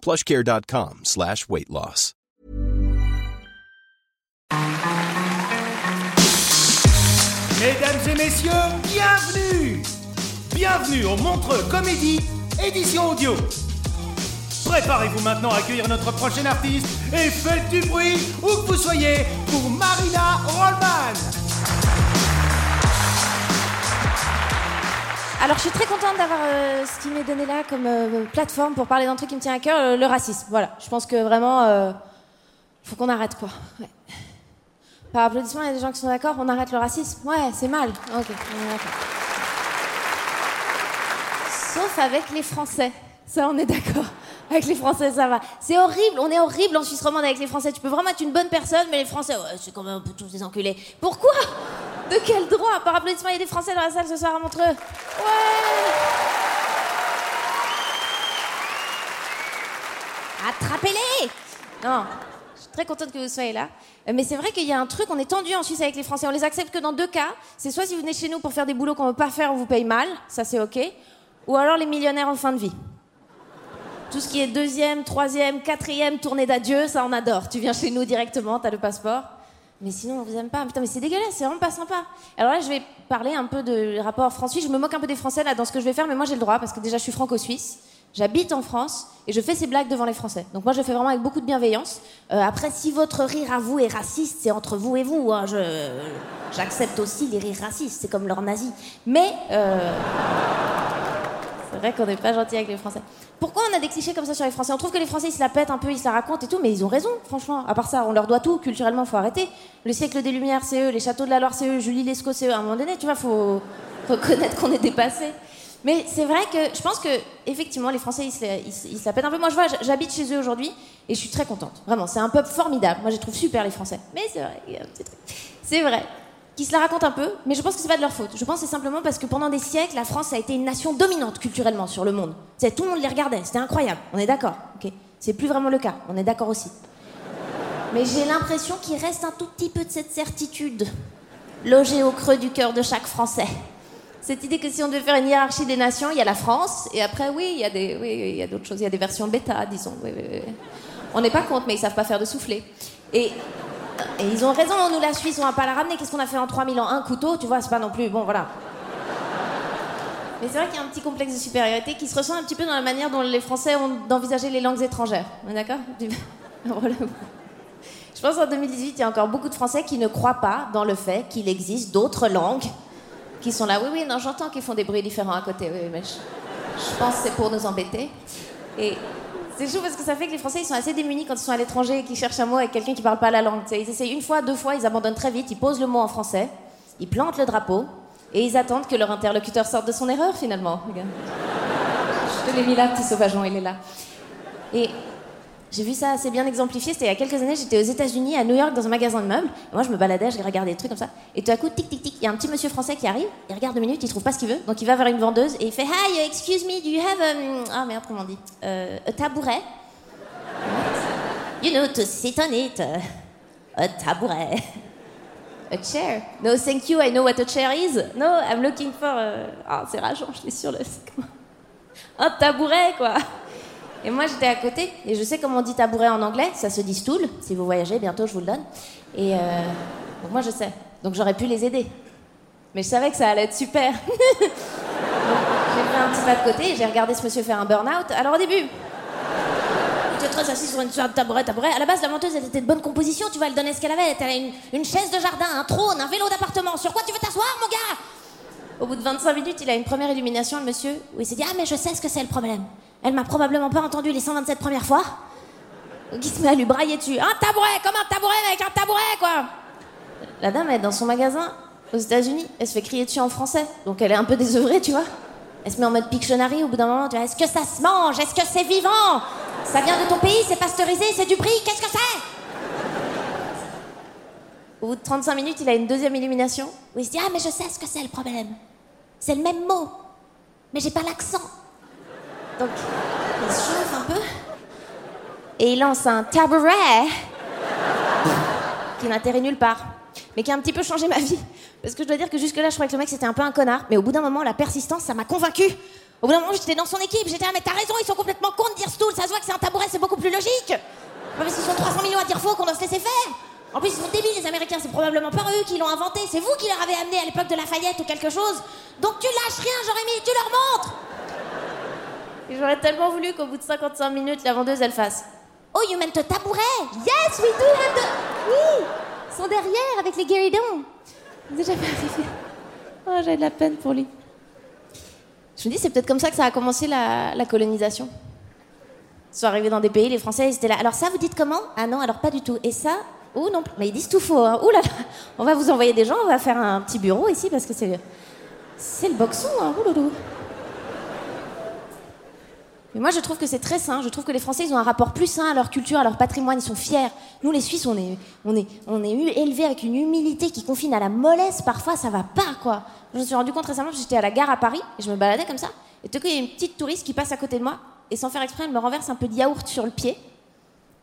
plushcare.com slash weight loss. Mesdames et messieurs, bienvenue Bienvenue au Montreux Comédie, édition audio. Préparez-vous maintenant à accueillir notre prochain artiste et faites du bruit où que vous soyez pour Marina Rollman. Alors je suis très contente d'avoir euh, ce qui m'est donné là comme euh, plateforme pour parler d'un truc qui me tient à cœur, le racisme. Voilà, je pense que vraiment, euh, faut qu'on arrête quoi. Ouais. Par applaudissement, il y a des gens qui sont d'accord, on arrête le racisme. Ouais, c'est mal. Ok. Sauf avec les Français. Ça, on est d'accord. Avec les Français, ça va. C'est horrible, on est horrible en Suisse romande avec les Français. Tu peux vraiment être une bonne personne, mais les Français, ouais, c'est quand même un peu tous des enculés. Pourquoi? De quel droit Par applaudissement, il y a des Français dans la salle ce soir à Montreux. Ouais Attrapez-les Non, je suis très contente que vous soyez là. Euh, Mais c'est vrai qu'il y a un truc, on est tendu en Suisse avec les Français. On les accepte que dans deux cas. C'est soit si vous venez chez nous pour faire des boulots qu'on ne veut pas faire, on vous paye mal, ça c'est ok. Ou alors les millionnaires en fin de vie. Tout ce qui est deuxième, troisième, quatrième tournée d'adieu, ça on adore. Tu viens chez nous directement, t'as le passeport. Mais sinon, on vous aime pas. Putain, mais c'est dégueulasse, c'est vraiment pas sympa. Alors là, je vais parler un peu de rapport France-Suisse. Je me moque un peu des Français là dans ce que je vais faire, mais moi j'ai le droit parce que déjà je suis franco-suisse. J'habite en France et je fais ces blagues devant les Français. Donc moi je fais vraiment avec beaucoup de bienveillance. Euh, après, si votre rire à vous est raciste, c'est entre vous et vous. hein. Je, j'accepte aussi les rires racistes, c'est comme leur nazi. Mais euh, c'est vrai qu'on n'est pas gentil avec les Français. Pourquoi on a des clichés comme ça sur les Français? On trouve que les Français ils se la pètent un peu, ils se la racontent et tout, mais ils ont raison, franchement. À part ça, on leur doit tout, culturellement, faut arrêter. Le siècle des Lumières, c'est eux, les châteaux de la Loire, c'est eux, Julie Lescaut, c'est eux. À un moment donné, tu vois, faut reconnaître qu'on est dépassé. Mais c'est vrai que je pense que effectivement les Français ils se, la, pètent un peu. Moi je vois, j'habite chez eux aujourd'hui et je suis très contente. Vraiment, c'est un peuple formidable. Moi je trouve super les Français. Mais c'est vrai, il. C'est vrai qu'ils se la racontent un peu, mais je pense que c'est pas de leur faute. Je pense que c'est simplement parce que pendant des siècles, la France a été une nation dominante culturellement sur le monde. C'est tout le monde les regardait, c'était incroyable. On est d'accord, ok C'est plus vraiment le cas. On est d'accord aussi. Mais j'ai l'impression qu'il reste un tout petit peu de cette certitude logée au creux du cœur de chaque Français. Cette idée que si on devait faire une hiérarchie des nations, il y a la France, et après, oui, il y a des, oui, il y a d'autres choses, il y a des versions bêta, disons. On n'est pas contre, mais ils savent pas faire de souffler. Et, et ils ont raison, nous, la Suisse, on va pas la ramener. Qu'est-ce qu'on a fait en 3000 ans? Un couteau, tu vois, c'est pas non plus. Bon, voilà. Mais c'est vrai qu'il y a un petit complexe de supériorité qui se ressent un petit peu dans la manière dont les Français ont d'envisager les langues étrangères. D'accord? Je pense qu'en 2018, il y a encore beaucoup de Français qui ne croient pas dans le fait qu'il existe d'autres langues qui sont là. Oui, oui, non, j'entends qu'ils font des bruits différents à côté. Oui, oui, mais je, je pense que c'est pour nous embêter. Et c'est chaud parce que ça fait que les Français, ils sont assez démunis quand ils sont à l'étranger et qu'ils cherchent un mot avec quelqu'un qui parle pas la langue. Ils essayent une fois, deux fois, ils abandonnent très vite, ils posent le mot en français, ils plantent le drapeau et ils attendent que leur interlocuteur sorte de son erreur finalement. Je te l'ai mis là, petit sauvageon, il est là. J'ai vu ça assez bien exemplifié. C'était il y a quelques années, j'étais aux États-Unis, à New York, dans un magasin de meubles. Et moi, je me baladais, je regardais des trucs comme ça. Et tout à coup, tic, tic, tic, il y a un petit monsieur français qui arrive. Il regarde deux minutes, il trouve pas ce qu'il veut. Donc il va vers une vendeuse et il fait Hi, excuse me, do you have a. Ah merde, comment on dit? Euh, A tabouret You know, to sit on it. A tabouret. A chair. No, thank you, I know what a chair is. No, I'm looking for. euh, Ah, c'est rageant, je l'ai sur le. Un tabouret, quoi. Et moi, j'étais à côté, et je sais comment on dit tabouret en anglais, ça se dit stool. Si vous voyagez, bientôt, je vous le donne. Et euh, donc moi, je sais. Donc j'aurais pu les aider. Mais je savais que ça allait être super. Donc, j'ai fait un petit pas de côté, et j'ai regardé ce monsieur faire un burn-out. Alors au début, était très assise sur une sorte de tabouret, tabouret. À la base, la menteuse, elle était de bonne composition, tu vois, elle donnait ce qu'elle avait. Elle avait une, une chaise de jardin, un trône, un vélo d'appartement. Sur quoi tu veux t'asseoir, mon gars? Au bout de 25 minutes, il a une première illumination, le monsieur, où il s'est dit Ah, mais je sais ce que c'est le problème. Elle m'a probablement pas entendu les 127 premières fois. Donc il se met à lui brailler dessus. Un tabouret, comme un tabouret avec un tabouret, quoi La dame, est dans son magasin, aux États-Unis, elle se fait crier dessus en français. Donc elle est un peu désœuvrée, tu vois. Elle se met en mode Pictionary au bout d'un moment. Tu vois, est-ce que ça se mange? Est-ce que c'est vivant? Ça vient de ton pays, c'est pasteurisé, c'est du brie, qu'est-ce que c'est? Au bout de 35 minutes, il a une deuxième illumination où il se dit Ah, mais je sais ce que c'est le problème. C'est le même mot, mais j'ai pas l'accent. Donc, il se chauffe un peu. Et il lance un tabouret qui n'atterrit nulle part, mais qui a un petit peu changé ma vie. Parce que je dois dire que jusque-là, je croyais que le mec c'était un peu un connard, mais au bout d'un moment, la persistance, ça m'a convaincu. Au bout d'un moment, j'étais dans son équipe, j'étais là, mais t'as raison, ils sont complètement cons de dire stool, ça se voit que c'est un tabouret, c'est beaucoup plus logique. Pas parce qu'ils sont 300 millions à dire faux qu'on doit se laisser faire. En plus, ils sont débiles, les Américains, c'est probablement pas eux qui l'ont inventé, c'est vous qui leur avez amené à l'époque de Lafayette ou quelque chose. Donc tu lâches rien, Jérémy, tu leur montres. J'aurais tellement voulu qu'au bout de 55 minutes, la vendeuse, elle fasse Oh, you meant a tabouret Yes, we do have the... Oui Ils sont derrière, avec les guéridons. Déjà pas arrivé. Oh, j'ai de la peine pour lui. Je me dis, c'est peut-être comme ça que ça a commencé la, la colonisation. Ils sont arrivés dans des pays, les Français, ils étaient là. Alors ça, vous dites comment? Ah non, alors pas du tout. Et ça Oh non, mais ils disent tout faux. Hein. Ouh là là On va vous envoyer des gens, on va faire un petit bureau ici parce que c'est... C'est le boxon, hein. Ouh. Mais moi, je trouve que c'est très sain. Je trouve que les Français, ils ont un rapport plus sain à leur culture, à leur patrimoine. Ils sont fiers. Nous, les Suisses, on est, élevés avec une humilité qui confine à la mollesse. Parfois, ça va pas, quoi. Je me suis rendu compte récemment, j'étais à la gare à Paris et je me baladais comme ça. Et tout coup, il y a une petite touriste qui passe à côté de moi et sans faire exprès, elle me renverse un peu de yaourt sur le pied.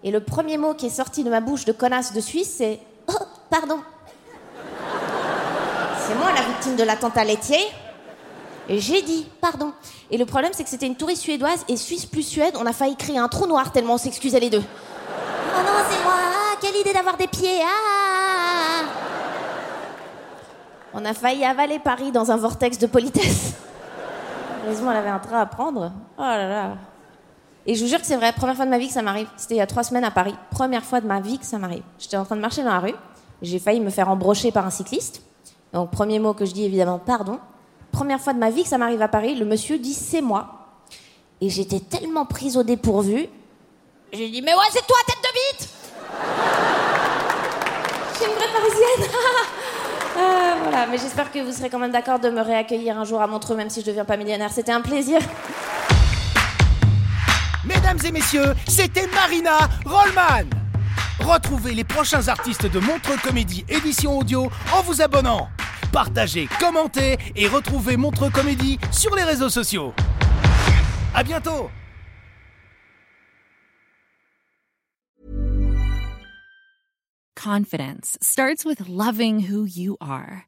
Et le premier mot qui est sorti de ma bouche de connasse de Suisse, c'est Oh, pardon. C'est moi la victime de l'attentat laitier. J'ai dit pardon. Et le problème, c'est que c'était une touriste suédoise et Suisse plus Suède, on a failli créer un trou noir tellement on s'excusait les deux. Oh non, c'est moi. Ah, quelle idée d'avoir des pieds. Ah. On a failli avaler Paris dans un vortex de politesse. Heureusement, elle avait un train à prendre. Oh là là. Et je vous jure que c'est vrai, première fois de ma vie que ça m'arrive. C'était il y a trois semaines à Paris. Première fois de ma vie que ça m'arrive. J'étais en train de marcher dans la rue. J'ai failli me faire embrocher par un cycliste. Donc, premier mot que je dis, évidemment, pardon. Première fois de ma vie que ça m'arrive à Paris, le monsieur dit c'est moi. Et j'étais tellement prise au dépourvu. J'ai dit, mais ouais, c'est toi, tête de bite Je suis une vraie parisienne Ah, Voilà, mais j'espère que vous serez quand même d'accord de me réaccueillir un jour à Montreux, même si je deviens pas millionnaire. C'était un plaisir. Mesdames et messieurs, c'était Marina Rollman. Retrouvez les prochains artistes de Montreux Comédie édition audio en vous abonnant. Partagez, commentez et retrouvez Montreux Comédie sur les réseaux sociaux. À bientôt Confidence starts with loving who you are.